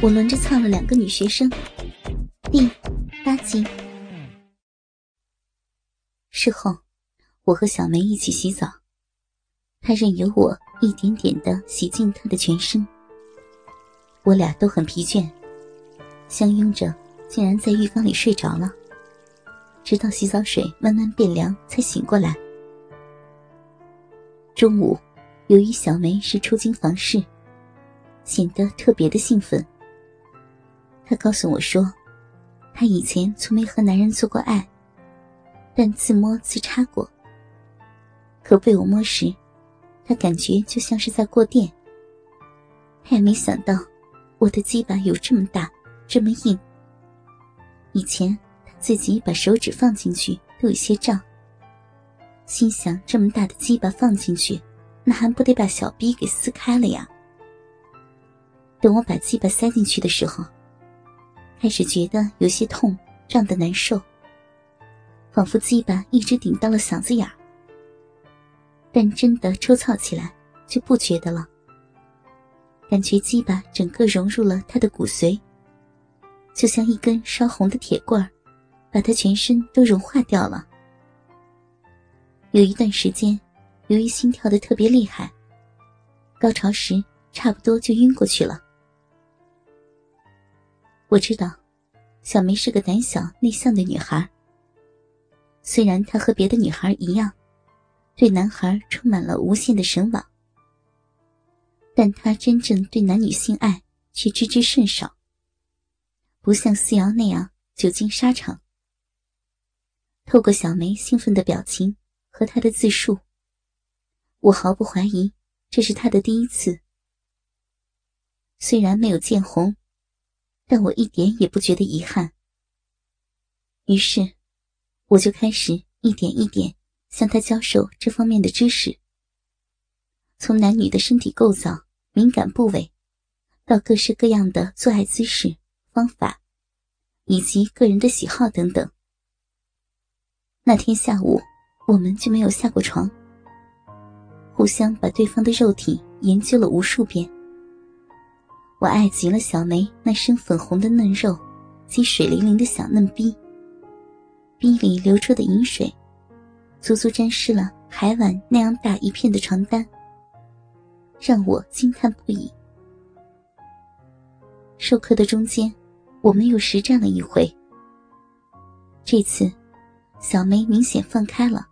我轮着操了两个女学生。第八集。事后，我和小梅一起洗澡，她任由我一点点的洗净她的全身。我俩都很疲倦，相拥着，竟然在浴缸里睡着了，直到洗澡水慢慢变凉才醒过来。中午，由于小梅是出京房事，显得特别的兴奋。她告诉我说，她以前从没和男人做过爱。但自摸自插过，可被我摸时，他感觉就像是在过电。他也没想到我的鸡巴有这么大，这么硬。以前他自己把手指放进去都有些胀，心想这么大的鸡巴放进去，那还不得把小逼给撕开了呀？等我把鸡巴塞进去的时候，开始觉得有些痛，胀得难受。仿佛鸡巴一直顶到了嗓子眼儿，但真的抽操起来就不觉得了。感觉鸡巴整个融入了他的骨髓，就像一根烧红的铁棍儿，把他全身都融化掉了。有一段时间，由于心跳的特别厉害，高潮时差不多就晕过去了。我知道，小梅是个胆小内向的女孩。虽然她和别的女孩一样，对男孩充满了无限的神往，但她真正对男女性爱却知之甚少。不像思瑶那样久经沙场。透过小梅兴奋的表情和她的自述，我毫不怀疑这是她的第一次。虽然没有见红，但我一点也不觉得遗憾。于是。我就开始一点一点向他教授这方面的知识，从男女的身体构造、敏感部位，到各式各样的做爱姿势、方法，以及个人的喜好等等。那天下午，我们就没有下过床，互相把对方的肉体研究了无数遍。我爱极了小梅那身粉红的嫩肉及水灵灵的小嫩逼。逼里流出的饮水，足足沾湿了海碗那样大一片的床单，让我惊叹不已。授课的中间，我们又实战了一回。这次，小梅明显放开了，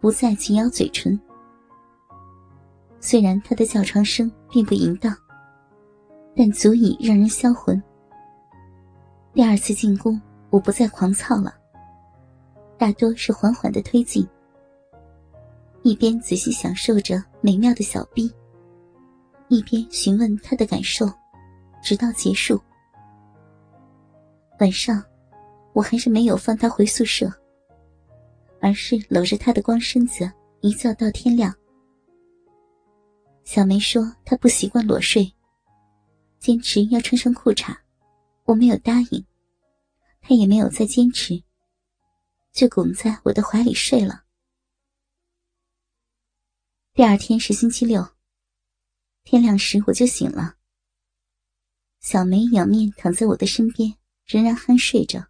不再紧咬嘴唇。虽然她的叫床声并不淫荡，但足以让人销魂。第二次进攻。我不再狂躁了，大多是缓缓的推进，一边仔细享受着美妙的小臂，一边询问他的感受，直到结束。晚上，我还是没有放他回宿舍，而是搂着他的光身子一觉到天亮。小梅说她不习惯裸睡，坚持要穿上裤衩，我没有答应。他也没有再坚持，就拱在我的怀里睡了。第二天是星期六，天亮时我就醒了。小梅仰面躺在我的身边，仍然酣睡着。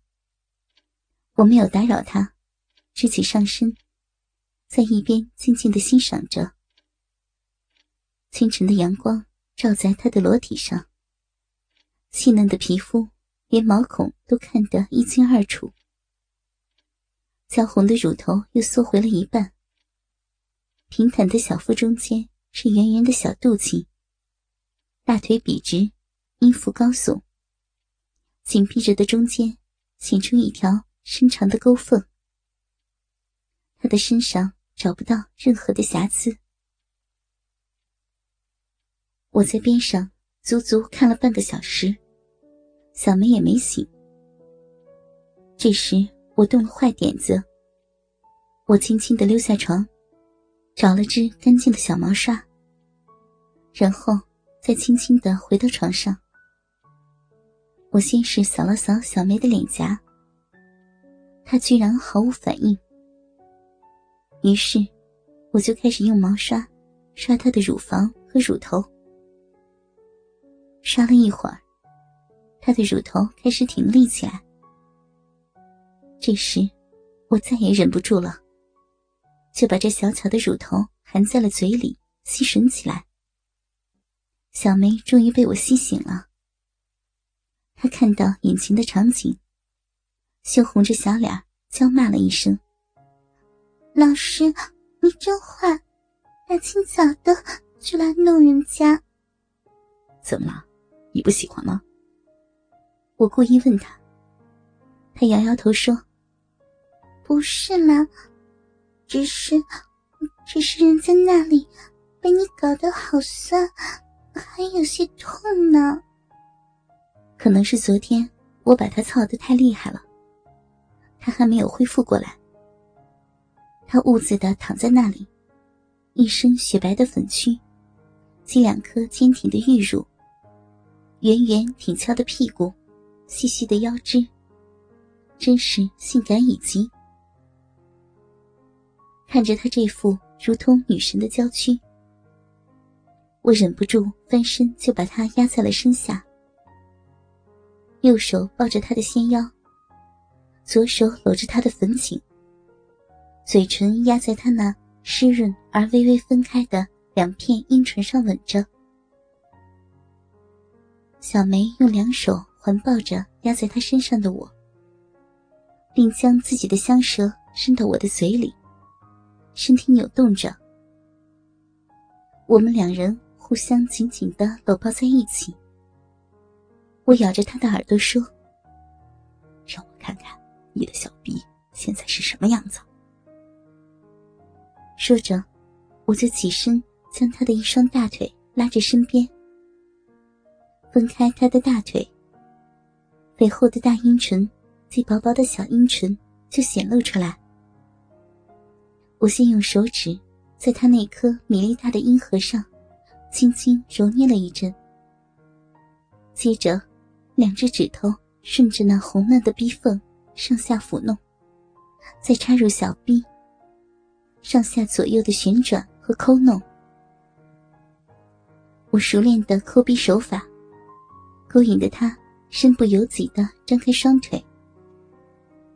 我没有打扰她，支起上身，在一边静静的欣赏着。清晨的阳光照在她的裸体上，细嫩的皮肤。连毛孔都看得一清二楚，娇红的乳头又缩回了一半。平坦的小腹中间是圆圆的小肚脐，大腿笔直，阴腹高耸，紧闭着的中间显出一条深长的沟缝。他的身上找不到任何的瑕疵。我在边上足足看了半个小时。小梅也没醒。这时我动了坏点子，我轻轻的溜下床，找了只干净的小毛刷，然后再轻轻的回到床上。我先是扫了扫小梅的脸颊，她居然毫无反应。于是，我就开始用毛刷刷她的乳房和乳头。刷了一会儿。他的乳头开始挺立起来。这时，我再也忍不住了，就把这小巧的乳头含在了嘴里，吸吮起来。小梅终于被我吸醒了，她看到眼前的场景，羞红着小脸，娇骂了一声：“老师，你真坏，大清早的就来弄人家。”怎么了？你不喜欢吗？我故意问他，他摇摇头说：“不是啦，只是，只是人家那里被你搞得好酸，还有些痛呢。可能是昨天我把他操得太厉害了，他还没有恢复过来。他兀自的躺在那里，一身雪白的粉躯，及两颗坚挺的玉乳。圆圆挺翘的屁股，细细的腰肢，真是性感以极。看着她这副如同女神的娇躯，我忍不住翻身就把她压在了身下，右手抱着她的纤腰，左手搂着她的粉颈，嘴唇压在她那湿润而微微分开的两片阴唇上吻着。小梅用两手环抱着压在他身上的我，并将自己的香舌伸到我的嘴里，身体扭动着。我们两人互相紧紧的搂抱在一起。我咬着他的耳朵说：“让我看看你的小臂现在是什么样子。”说着，我就起身将他的一双大腿拉着身边。分开他的大腿，肥厚的大阴唇及薄薄的小阴唇就显露出来。我先用手指在他那颗米粒大的阴核上轻轻揉捏了一阵，接着两只指头顺着那红嫩的逼缝上下抚弄，再插入小臂，上下左右的旋转和抠弄。我熟练的抠逼手法。勾引的他身不由己的张开双腿，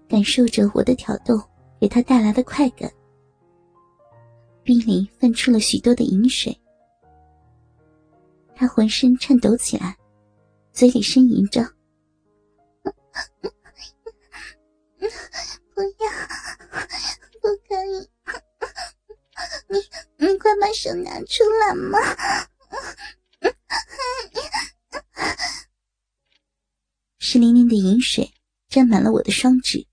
感受着我的挑逗给他带来的快感，鼻里泛出了许多的饮水。他浑身颤抖起来，嘴里呻吟着：“不要，不可以！你你快把手拿出来嘛！”湿淋淋的饮水沾满了我的双指。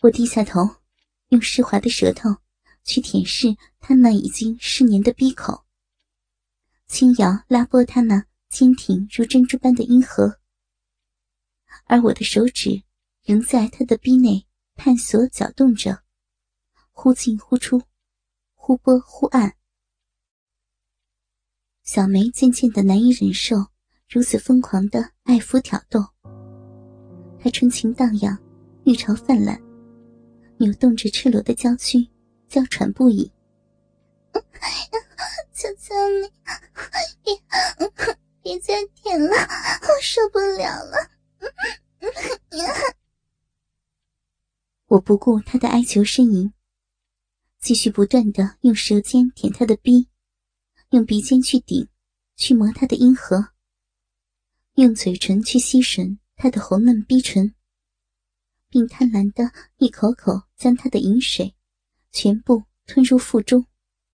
我低下头，用湿滑的舌头去舔舐他那已经湿黏的鼻口，轻摇拉拨他那坚挺如珍珠般的阴核，而我的手指仍在他的鼻内探索搅动着，忽进忽出，忽拨忽按。小梅渐渐的难以忍受。如此疯狂的爱抚挑逗，他春情荡漾，欲潮泛滥，扭动着赤裸的娇躯，娇喘不已。求求你，别别再舔了，我受不了了！我不顾他的哀求呻吟，继续不断的用舌尖舔他的逼，用鼻尖去顶，去磨他的阴核。用嘴唇去吸吮他的红嫩逼唇，并贪婪的一口口将他的饮水全部吞入腹中。